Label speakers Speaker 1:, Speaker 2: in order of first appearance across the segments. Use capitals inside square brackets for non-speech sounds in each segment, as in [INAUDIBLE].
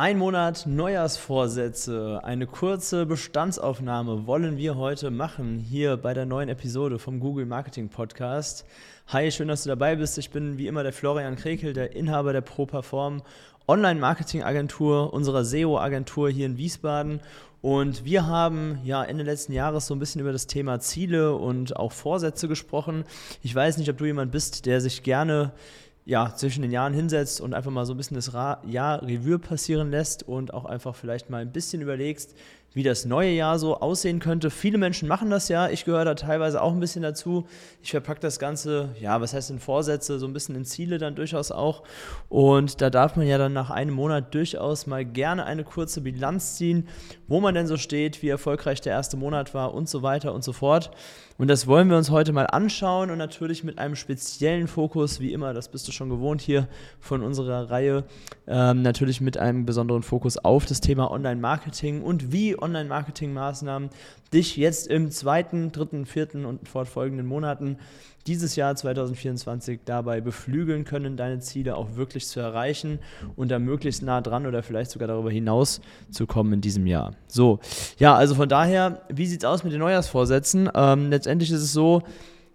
Speaker 1: Ein Monat Neujahrsvorsätze, eine kurze Bestandsaufnahme wollen wir heute machen hier bei der neuen Episode vom Google Marketing Podcast. Hi, schön, dass du dabei bist. Ich bin wie immer der Florian Krekel, der Inhaber der ProPerform Online-Marketing-Agentur, unserer SEO-Agentur hier in Wiesbaden. Und wir haben ja Ende letzten Jahres so ein bisschen über das Thema Ziele und auch Vorsätze gesprochen. Ich weiß nicht, ob du jemand bist, der sich gerne ja, zwischen den Jahren hinsetzt und einfach mal so ein bisschen das Jahr Revue passieren lässt und auch einfach vielleicht mal ein bisschen überlegst, wie das neue Jahr so aussehen könnte. Viele Menschen machen das ja, ich gehöre da teilweise auch ein bisschen dazu. Ich verpacke das Ganze, ja, was heißt in Vorsätze, so ein bisschen in Ziele dann durchaus auch. Und da darf man ja dann nach einem Monat durchaus mal gerne eine kurze Bilanz ziehen, wo man denn so steht, wie erfolgreich der erste Monat war und so weiter und so fort. Und das wollen wir uns heute mal anschauen und natürlich mit einem speziellen Fokus, wie immer, das bist du schon gewohnt hier von unserer Reihe, ähm, natürlich mit einem besonderen Fokus auf das Thema Online-Marketing und wie Online-Marketing-Maßnahmen dich jetzt im zweiten, dritten, vierten und fortfolgenden Monaten dieses Jahr 2024 dabei beflügeln können, deine Ziele auch wirklich zu erreichen und da möglichst nah dran oder vielleicht sogar darüber hinaus zu kommen in diesem Jahr. So, ja, also von daher, wie sieht es aus mit den Neujahrsvorsätzen? Ähm, ist es so,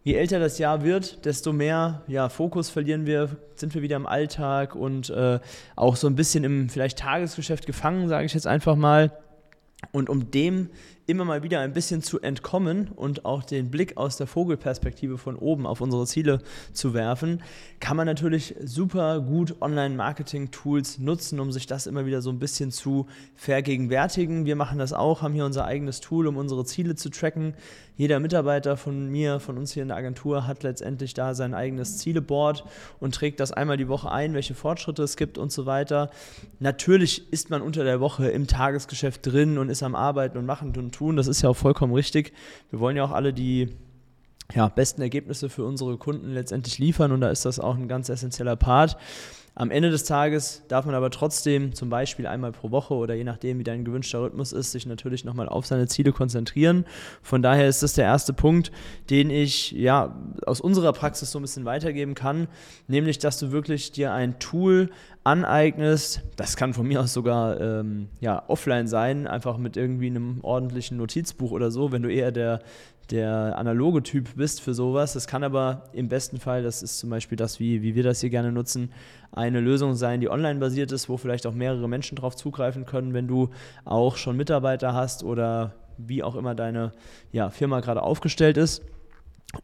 Speaker 1: je älter das Jahr wird, desto mehr ja, Fokus verlieren wir, sind wir wieder im Alltag und äh, auch so ein bisschen im vielleicht Tagesgeschäft gefangen, sage ich jetzt einfach mal. Und um dem immer mal wieder ein bisschen zu entkommen und auch den Blick aus der Vogelperspektive von oben auf unsere Ziele zu werfen, kann man natürlich super gut Online-Marketing-Tools nutzen, um sich das immer wieder so ein bisschen zu vergegenwärtigen. Wir machen das auch, haben hier unser eigenes Tool, um unsere Ziele zu tracken. Jeder Mitarbeiter von mir, von uns hier in der Agentur, hat letztendlich da sein eigenes Zieleboard und trägt das einmal die Woche ein, welche Fortschritte es gibt und so weiter. Natürlich ist man unter der Woche im Tagesgeschäft drin und ist am Arbeiten und machen und tun. Das ist ja auch vollkommen richtig. Wir wollen ja auch alle die ja, besten Ergebnisse für unsere Kunden letztendlich liefern und da ist das auch ein ganz essentieller Part. Am Ende des Tages darf man aber trotzdem zum Beispiel einmal pro Woche oder je nachdem, wie dein gewünschter Rhythmus ist, sich natürlich nochmal auf seine Ziele konzentrieren. Von daher ist das der erste Punkt, den ich ja aus unserer Praxis so ein bisschen weitergeben kann, nämlich, dass du wirklich dir ein Tool aneignest. Das kann von mir aus sogar ähm, ja, offline sein, einfach mit irgendwie einem ordentlichen Notizbuch oder so, wenn du eher der der analoge Typ bist für sowas. Das kann aber im besten Fall, das ist zum Beispiel das, wie, wie wir das hier gerne nutzen, eine Lösung sein, die online basiert ist, wo vielleicht auch mehrere Menschen drauf zugreifen können, wenn du auch schon Mitarbeiter hast oder wie auch immer deine ja, Firma gerade aufgestellt ist.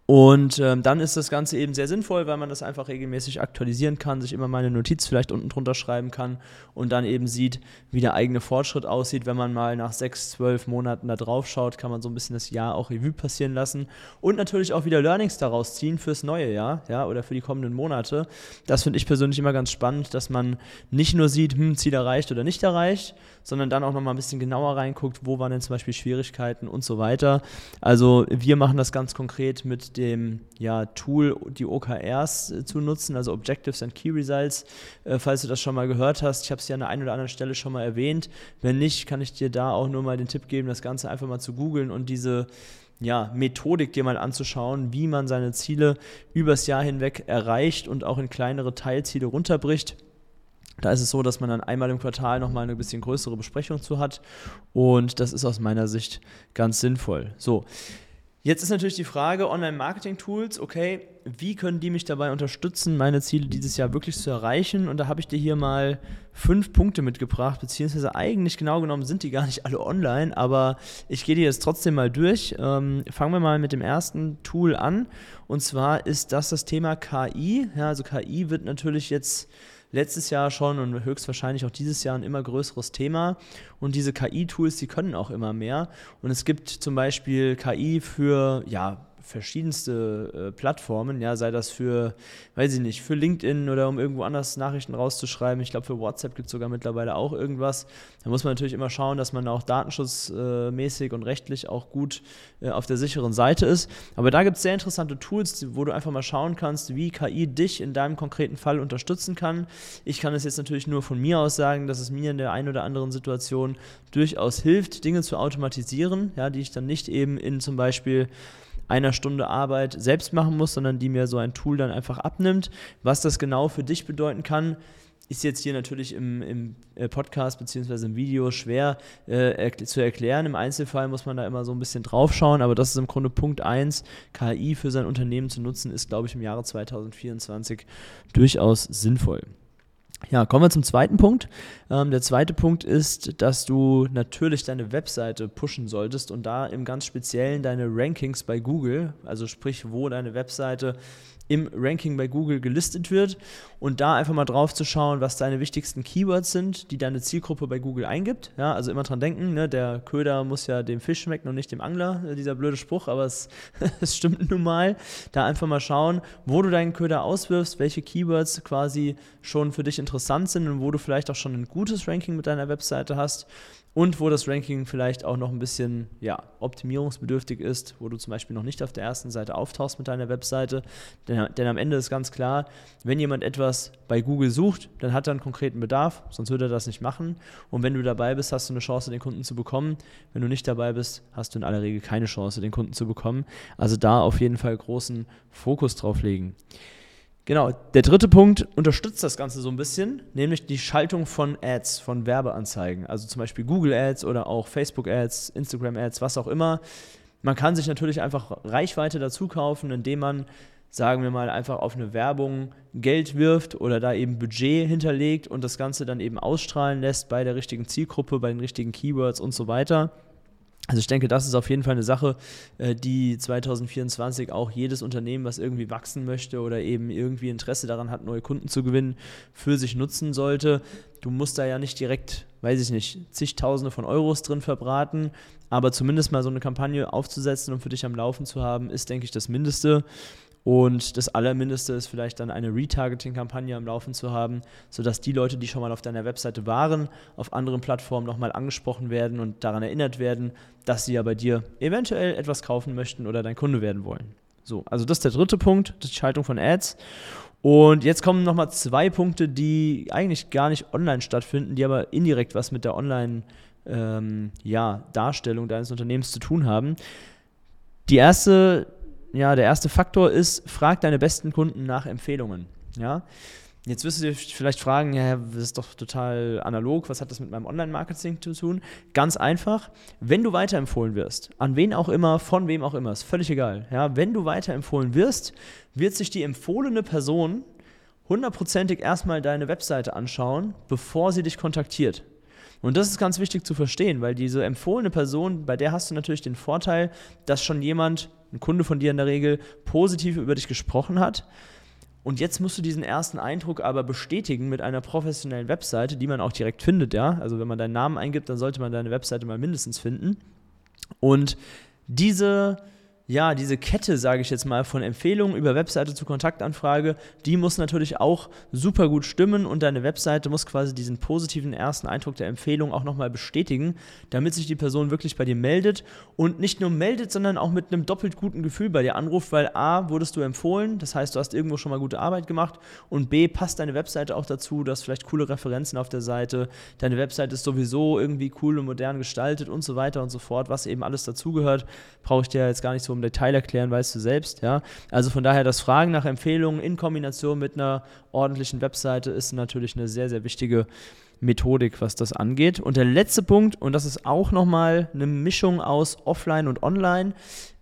Speaker 1: Und ähm, dann ist das Ganze eben sehr sinnvoll, weil man das einfach regelmäßig aktualisieren kann, sich immer mal eine Notiz vielleicht unten drunter schreiben kann und dann eben sieht, wie der eigene Fortschritt aussieht. Wenn man mal nach sechs, zwölf Monaten da drauf schaut, kann man so ein bisschen das Jahr auch Revue passieren lassen und natürlich auch wieder Learnings daraus ziehen fürs neue Jahr ja, oder für die kommenden Monate. Das finde ich persönlich immer ganz spannend, dass man nicht nur sieht, hm, Ziel erreicht oder nicht erreicht, sondern dann auch nochmal ein bisschen genauer reinguckt, wo waren denn zum Beispiel Schwierigkeiten und so weiter. Also wir machen das ganz konkret mit mit dem ja, Tool die OKRs äh, zu nutzen, also Objectives and Key Results, äh, falls du das schon mal gehört hast. Ich habe es ja an der einen oder anderen Stelle schon mal erwähnt. Wenn nicht, kann ich dir da auch nur mal den Tipp geben, das Ganze einfach mal zu googeln und diese ja, Methodik dir mal anzuschauen, wie man seine Ziele übers Jahr hinweg erreicht und auch in kleinere Teilziele runterbricht. Da ist es so, dass man dann einmal im Quartal nochmal eine bisschen größere Besprechung zu hat und das ist aus meiner Sicht ganz sinnvoll. So, Jetzt ist natürlich die Frage, Online-Marketing-Tools, okay, wie können die mich dabei unterstützen, meine Ziele dieses Jahr wirklich zu erreichen? Und da habe ich dir hier mal fünf Punkte mitgebracht, beziehungsweise eigentlich genau genommen sind die gar nicht alle online, aber ich gehe dir jetzt trotzdem mal durch. Ähm, fangen wir mal mit dem ersten Tool an. Und zwar ist das das Thema KI. Ja, also KI wird natürlich jetzt letztes Jahr schon und höchstwahrscheinlich auch dieses Jahr ein immer größeres Thema. Und diese KI-Tools, die können auch immer mehr. Und es gibt zum Beispiel KI für ja, verschiedenste äh, Plattformen, ja, sei das für, weiß ich nicht, für LinkedIn oder um irgendwo anders Nachrichten rauszuschreiben. Ich glaube, für WhatsApp gibt es sogar mittlerweile auch irgendwas. Da muss man natürlich immer schauen, dass man auch datenschutzmäßig und rechtlich auch gut äh, auf der sicheren Seite ist. Aber da gibt es sehr interessante Tools, wo du einfach mal schauen kannst, wie KI dich in deinem konkreten Fall unterstützen kann. Ich kann es jetzt natürlich nur von mir aus sagen, dass es mir in der einen oder anderen Situation durchaus hilft, Dinge zu automatisieren, ja, die ich dann nicht eben in zum Beispiel einer Stunde Arbeit selbst machen muss, sondern die mir so ein Tool dann einfach abnimmt. Was das genau für dich bedeuten kann, ist jetzt hier natürlich im, im äh, Podcast bzw. im Video schwer äh, zu erklären. Im Einzelfall muss man da immer so ein bisschen drauf schauen, aber das ist im Grunde Punkt 1. KI für sein Unternehmen zu nutzen, ist, glaube ich, im Jahre 2024 durchaus sinnvoll. Ja, kommen wir zum zweiten Punkt. Ähm, der zweite Punkt ist, dass du natürlich deine Webseite pushen solltest und da im ganz Speziellen deine Rankings bei Google, also sprich, wo deine Webseite im Ranking bei Google gelistet wird und da einfach mal drauf zu schauen, was deine wichtigsten Keywords sind, die deine Zielgruppe bei Google eingibt. Ja, also immer dran denken, ne, der Köder muss ja dem Fisch schmecken und nicht dem Angler, äh, dieser blöde Spruch, aber es, [LAUGHS] es stimmt nun mal. Da einfach mal schauen, wo du deinen Köder auswirfst, welche Keywords quasi schon für dich interessant sind und wo du vielleicht auch schon ein gutes Ranking mit deiner Webseite hast und wo das Ranking vielleicht auch noch ein bisschen ja, optimierungsbedürftig ist, wo du zum Beispiel noch nicht auf der ersten Seite auftauchst mit deiner Webseite. Denn, am Ende ist ganz klar, wenn jemand etwas bei Google sucht, dann hat er einen konkreten Bedarf, sonst würde er das nicht machen. Und wenn du dabei bist, hast du eine Chance, den Kunden zu bekommen. Wenn du nicht dabei bist, hast du in aller Regel keine Chance, den Kunden zu bekommen. Also da auf jeden Fall großen Fokus drauf legen. Genau, der dritte Punkt unterstützt das Ganze so ein bisschen, nämlich die Schaltung von Ads, von Werbeanzeigen. Also zum Beispiel Google Ads oder auch Facebook Ads, Instagram Ads, was auch immer. Man kann sich natürlich einfach Reichweite dazu kaufen, indem man, sagen wir mal, einfach auf eine Werbung Geld wirft oder da eben Budget hinterlegt und das Ganze dann eben ausstrahlen lässt bei der richtigen Zielgruppe, bei den richtigen Keywords und so weiter. Also ich denke, das ist auf jeden Fall eine Sache, äh, die 2024 auch jedes Unternehmen, was irgendwie wachsen möchte oder eben irgendwie Interesse daran hat, neue Kunden zu gewinnen, für sich nutzen sollte. Du musst da ja nicht direkt, weiß ich nicht, zigtausende von Euros drin verbraten, aber zumindest mal so eine Kampagne aufzusetzen und für dich am Laufen zu haben, ist, denke ich, das Mindeste. Und das Allermindeste ist vielleicht dann eine Retargeting-Kampagne am Laufen zu haben, sodass die Leute, die schon mal auf deiner Webseite waren, auf anderen Plattformen nochmal angesprochen werden und daran erinnert werden, dass sie ja bei dir eventuell etwas kaufen möchten oder dein Kunde werden wollen. So, also das ist der dritte Punkt, die Schaltung von Ads. Und jetzt kommen nochmal zwei Punkte, die eigentlich gar nicht online stattfinden, die aber indirekt was mit der Online- ähm, ja, deines Unternehmens zu tun haben. Die erste ja, der erste Faktor ist, frag deine besten Kunden nach Empfehlungen. Ja? Jetzt wirst du dir vielleicht fragen, ja, das ist doch total analog, was hat das mit meinem Online-Marketing zu tun? Ganz einfach, wenn du weiterempfohlen wirst, an wen auch immer, von wem auch immer, ist völlig egal. Ja? Wenn du weiterempfohlen wirst, wird sich die empfohlene Person hundertprozentig erstmal deine Webseite anschauen, bevor sie dich kontaktiert. Und das ist ganz wichtig zu verstehen, weil diese empfohlene Person, bei der hast du natürlich den Vorteil, dass schon jemand, ein Kunde von dir in der Regel, positiv über dich gesprochen hat. Und jetzt musst du diesen ersten Eindruck aber bestätigen mit einer professionellen Webseite, die man auch direkt findet, ja. Also wenn man deinen Namen eingibt, dann sollte man deine Webseite mal mindestens finden. Und diese ja, diese Kette, sage ich jetzt mal, von Empfehlungen über Webseite zu Kontaktanfrage, die muss natürlich auch super gut stimmen und deine Webseite muss quasi diesen positiven ersten Eindruck der Empfehlung auch nochmal bestätigen, damit sich die Person wirklich bei dir meldet und nicht nur meldet, sondern auch mit einem doppelt guten Gefühl bei dir anruft, weil A, wurdest du empfohlen, das heißt, du hast irgendwo schon mal gute Arbeit gemacht und B, passt deine Webseite auch dazu, du hast vielleicht coole Referenzen auf der Seite, deine Webseite ist sowieso irgendwie cool und modern gestaltet und so weiter und so fort, was eben alles dazugehört, brauche ich dir jetzt gar nicht so im Detail erklären, weißt du selbst. Ja? Also von daher, das Fragen nach Empfehlungen in Kombination mit einer ordentlichen Webseite ist natürlich eine sehr, sehr wichtige Methodik, was das angeht. Und der letzte Punkt, und das ist auch nochmal eine Mischung aus Offline und Online,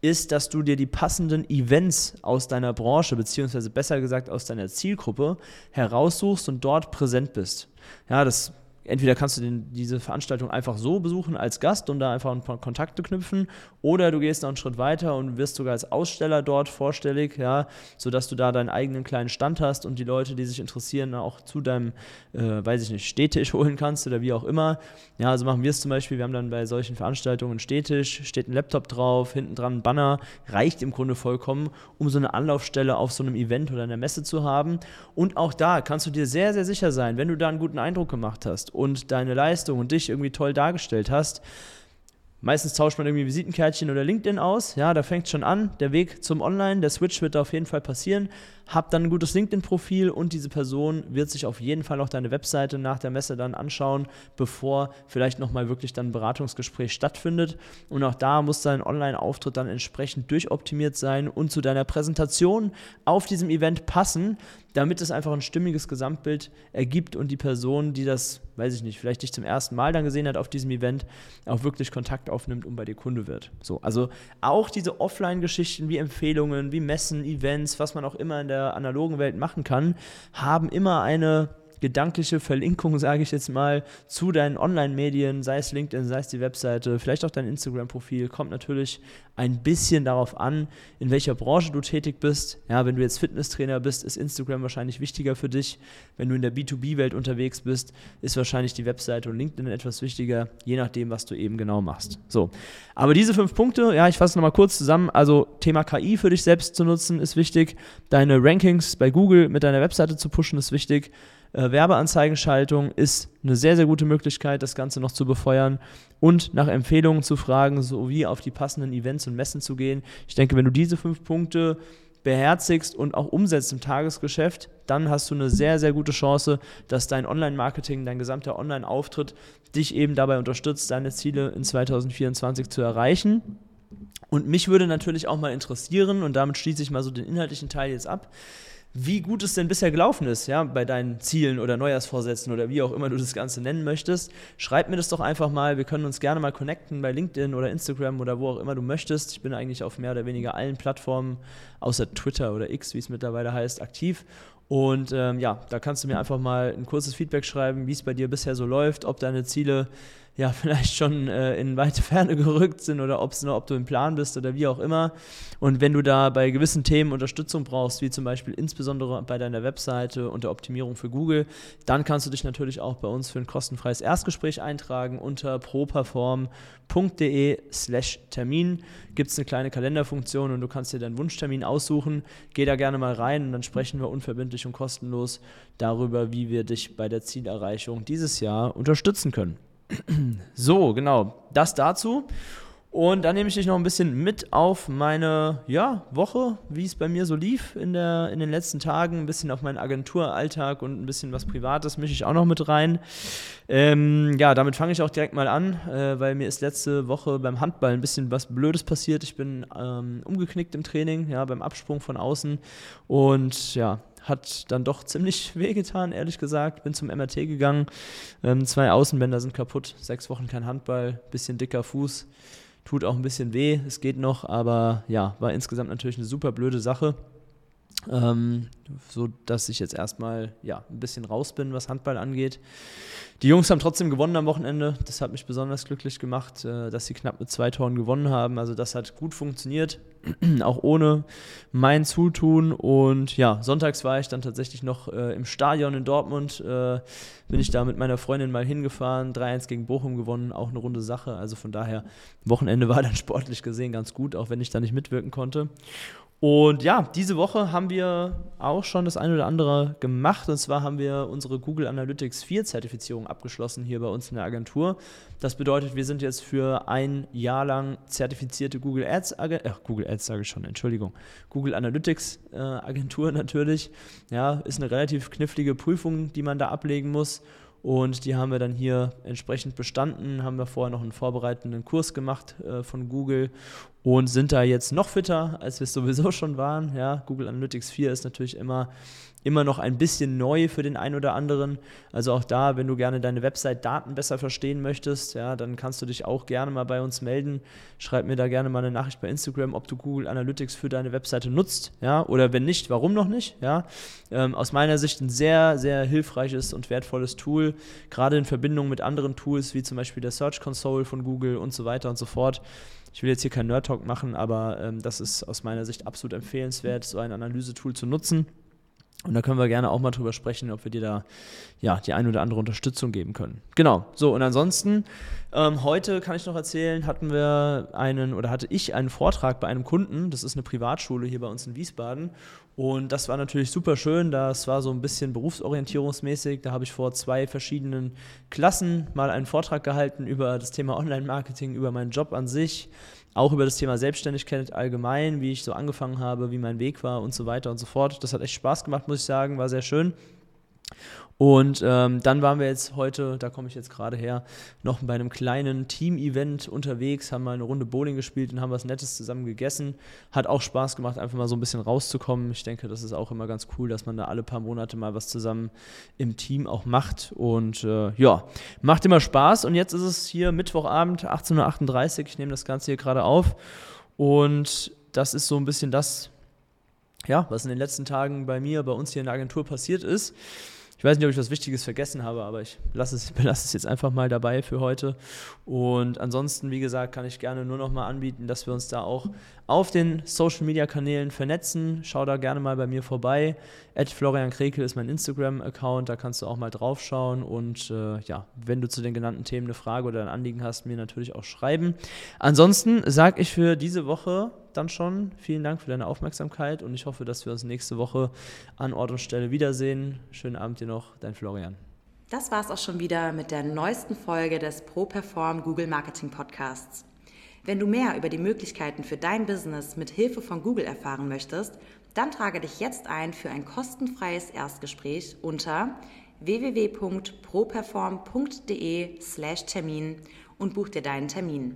Speaker 1: ist, dass du dir die passenden Events aus deiner Branche, beziehungsweise besser gesagt aus deiner Zielgruppe, heraussuchst und dort präsent bist. Ja, das entweder kannst du den, diese Veranstaltung einfach so besuchen als Gast und da einfach ein paar Kontakte knüpfen, oder du gehst noch einen Schritt weiter und wirst sogar als Aussteller dort vorstellig, ja, sodass du da deinen eigenen kleinen Stand hast und die Leute, die sich interessieren, auch zu deinem, äh, weiß ich nicht, Städtisch [LAUGHS] holen kannst oder wie auch immer. Ja, also machen wir es zum Beispiel, wir haben dann bei solchen Veranstaltungen einen Städtisch, steht ein Laptop drauf, hinten dran ein Banner, reicht im Grunde vollkommen, um so eine Anlaufstelle auf so einem Event oder einer Messe zu haben. Und auch da kannst du dir sehr, sehr sicher sein, wenn du da einen guten Eindruck gemacht hast und deine Leistung und dich irgendwie toll dargestellt hast, Meistens tauscht man irgendwie Visitenkärtchen oder LinkedIn aus. Ja, da fängt schon an. Der Weg zum Online, der Switch wird da auf jeden Fall passieren. Hab dann ein gutes LinkedIn-Profil und diese Person wird sich auf jeden Fall auch deine Webseite nach der Messe dann anschauen, bevor vielleicht nochmal wirklich dann ein Beratungsgespräch stattfindet. Und auch da muss dein Online-Auftritt dann entsprechend durchoptimiert sein und zu deiner Präsentation auf diesem Event passen, damit es einfach ein stimmiges Gesamtbild ergibt und die Person, die das, weiß ich nicht, vielleicht dich zum ersten Mal dann gesehen hat auf diesem Event, auch wirklich Kontakt aufnimmt und bei dir Kunde wird. So, also auch diese Offline-Geschichten wie Empfehlungen, wie Messen, Events, was man auch immer in der analogen Welt machen kann, haben immer eine gedankliche Verlinkung, sage ich jetzt mal, zu deinen Online-Medien, sei es LinkedIn, sei es die Webseite, vielleicht auch dein Instagram-Profil, kommt natürlich ein bisschen darauf an, in welcher Branche du tätig bist. Ja, wenn du jetzt Fitnesstrainer bist, ist Instagram wahrscheinlich wichtiger für dich. Wenn du in der B2B-Welt unterwegs bist, ist wahrscheinlich die Webseite und LinkedIn etwas wichtiger, je nachdem, was du eben genau machst. So, aber diese fünf Punkte, ja, ich fasse nochmal kurz zusammen. Also Thema KI für dich selbst zu nutzen ist wichtig. Deine Rankings bei Google mit deiner Webseite zu pushen ist wichtig. Äh, Werbeanzeigenschaltung ist eine sehr, sehr gute Möglichkeit, das Ganze noch zu befeuern und nach Empfehlungen zu fragen, sowie auf die passenden Events und Messen zu gehen. Ich denke, wenn du diese fünf Punkte beherzigst und auch umsetzt im Tagesgeschäft, dann hast du eine sehr, sehr gute Chance, dass dein Online-Marketing, dein gesamter Online-Auftritt dich eben dabei unterstützt, deine Ziele in 2024 zu erreichen. Und mich würde natürlich auch mal interessieren, und damit schließe ich mal so den inhaltlichen Teil jetzt ab, wie gut es denn bisher gelaufen ist, ja, bei deinen Zielen oder Neujahrsvorsätzen oder wie auch immer du das Ganze nennen möchtest. Schreib mir das doch einfach mal. Wir können uns gerne mal connecten bei LinkedIn oder Instagram oder wo auch immer du möchtest. Ich bin eigentlich auf mehr oder weniger allen Plattformen, außer Twitter oder X, wie es mittlerweile heißt, aktiv. Und ähm, ja, da kannst du mir einfach mal ein kurzes Feedback schreiben, wie es bei dir bisher so läuft, ob deine Ziele ja [LAUGHS] vielleicht schon äh, in weite Ferne gerückt sind oder ob's noch, ob du im Plan bist oder wie auch immer. Und wenn du da bei gewissen Themen Unterstützung brauchst, wie zum Beispiel insbesondere bei deiner Webseite und der Optimierung für Google, dann kannst du dich natürlich auch bei uns für ein kostenfreies Erstgespräch eintragen unter properform.de slash Termin. Gibt es eine kleine Kalenderfunktion und du kannst dir deinen Wunschtermin aussuchen. Geh da gerne mal rein und dann sprechen wir unverbindlich und kostenlos darüber, wie wir dich bei der Zielerreichung dieses Jahr unterstützen können. So, genau, das dazu. Und dann nehme ich dich noch ein bisschen mit auf meine ja, Woche, wie es bei mir so lief in, der, in den letzten Tagen. Ein bisschen auf meinen Agenturalltag und ein bisschen was Privates mische ich auch noch mit rein. Ähm, ja, damit fange ich auch direkt mal an, äh, weil mir ist letzte Woche beim Handball ein bisschen was Blödes passiert. Ich bin ähm, umgeknickt im Training, ja, beim Absprung von außen. Und ja, hat dann doch ziemlich [LAUGHS] wehgetan, ehrlich gesagt. Bin zum MRT gegangen. Ähm, zwei Außenbänder sind kaputt, sechs Wochen kein Handball, bisschen dicker Fuß. Tut auch ein bisschen weh, es geht noch, aber ja, war insgesamt natürlich eine super blöde Sache. Ähm, so dass ich jetzt erstmal ja, ein bisschen raus bin, was Handball angeht. Die Jungs haben trotzdem gewonnen am Wochenende. Das hat mich besonders glücklich gemacht, äh, dass sie knapp mit zwei Toren gewonnen haben. Also das hat gut funktioniert, [CLEARS THROAT] auch ohne mein Zutun. Und ja, sonntags war ich dann tatsächlich noch äh, im Stadion in Dortmund. Äh, bin ich da mit meiner Freundin mal hingefahren, 3-1 gegen Bochum gewonnen, auch eine runde Sache. Also von daher, Wochenende war [LAUGHS] dann sportlich gesehen ganz gut, auch wenn ich da nicht mitwirken konnte. Und ja, diese Woche haben wir auch schon das eine oder andere gemacht. Und zwar haben wir unsere Google Analytics 4 Zertifizierung abgeschlossen hier bei uns in der Agentur. Das bedeutet, wir sind jetzt für ein Jahr lang zertifizierte Google Ads, äh, Google Ads sage ich schon, Entschuldigung, Google Analytics äh, Agentur [LAUGHS] natürlich. Ja, ist eine relativ knifflige Prüfung, die man da ablegen muss. Und die haben wir dann hier entsprechend bestanden, haben wir vorher noch einen vorbereitenden Kurs gemacht äh, von Google und sind da jetzt noch fitter, als wir es sowieso [LAUGHS] schon waren. Ja, Google Analytics 4 ist natürlich immer immer noch ein bisschen neu für den einen oder anderen. Also auch da, wenn du gerne deine Website-Daten besser verstehen möchtest, ja, dann kannst du dich auch gerne mal bei uns melden. Schreib mir da gerne mal eine Nachricht bei Instagram, ob du Google Analytics für deine Webseite nutzt, ja, oder wenn nicht, warum noch nicht, ja. Ähm, aus meiner Sicht ein sehr, sehr hilfreiches und wertvolles Tool, gerade in Verbindung mit anderen Tools wie zum Beispiel der Search Console von Google und so weiter und so fort. Ich will jetzt hier keinen Nerd-Talk machen, aber ähm, das ist aus meiner Sicht absolut empfehlenswert, so ein Analysetool zu nutzen. Und da können wir gerne auch mal drüber sprechen, ob wir dir da ja, die ein oder andere Unterstützung geben können. Genau. So, und ansonsten, ähm, heute kann ich noch erzählen, hatten wir einen oder hatte ich einen Vortrag bei einem Kunden. Das ist eine Privatschule hier bei uns in Wiesbaden. Und das war natürlich super schön. Das war so ein bisschen berufsorientierungsmäßig. Da habe ich vor zwei verschiedenen Klassen mal einen Vortrag gehalten über das Thema Online-Marketing, über meinen Job an sich, auch über das Thema Selbstständigkeit allgemein, wie ich so angefangen habe, wie mein Weg war und so weiter und so fort. Das hat echt Spaß gemacht, muss ich sagen, war sehr schön. Und ähm, dann waren wir jetzt heute, da komme ich jetzt gerade her, noch bei einem kleinen Team-Event unterwegs, haben mal eine Runde Bowling gespielt und haben was Nettes zusammen gegessen. Hat auch Spaß gemacht, einfach mal so ein bisschen rauszukommen. Ich denke, das ist auch immer ganz cool, dass man da alle paar Monate mal was zusammen im Team auch macht. Und äh, ja, macht immer Spaß. Und jetzt ist es hier Mittwochabend, 18.38 Uhr. Ich nehme das Ganze hier gerade auf. Und das ist so ein bisschen das, ja, was in den letzten Tagen bei mir, bei uns hier in der Agentur passiert ist. Ich weiß nicht, ob ich was Wichtiges vergessen habe, aber ich lasse es, [LAUGHS] belasse es jetzt einfach mal dabei für heute. Und ansonsten, wie gesagt, kann ich gerne nur noch mal anbieten, dass wir uns da auch auf den Social Media Kanälen vernetzen. Schau da gerne mal bei mir vorbei. At Florian Krekel ist mein Instagram-Account, da kannst du auch mal drauf schauen. Und äh, ja, wenn du zu den genannten Themen eine Frage oder ein Anliegen hast, mir natürlich auch schreiben. Ansonsten sage ich für diese Woche dann schon. Vielen Dank für deine Aufmerksamkeit und ich hoffe, dass wir uns nächste Woche an Ort und Stelle wiedersehen. Schönen Abend dir noch, dein Florian.
Speaker 2: Das war es auch schon wieder mit der neuesten Folge des ProPerform Google Marketing Podcasts. Wenn du mehr über die Möglichkeiten für dein Business mit Hilfe von Google erfahren möchtest, dann trage dich jetzt ein für ein kostenfreies Erstgespräch unter www.properform.de/termin und buch dir deinen Termin.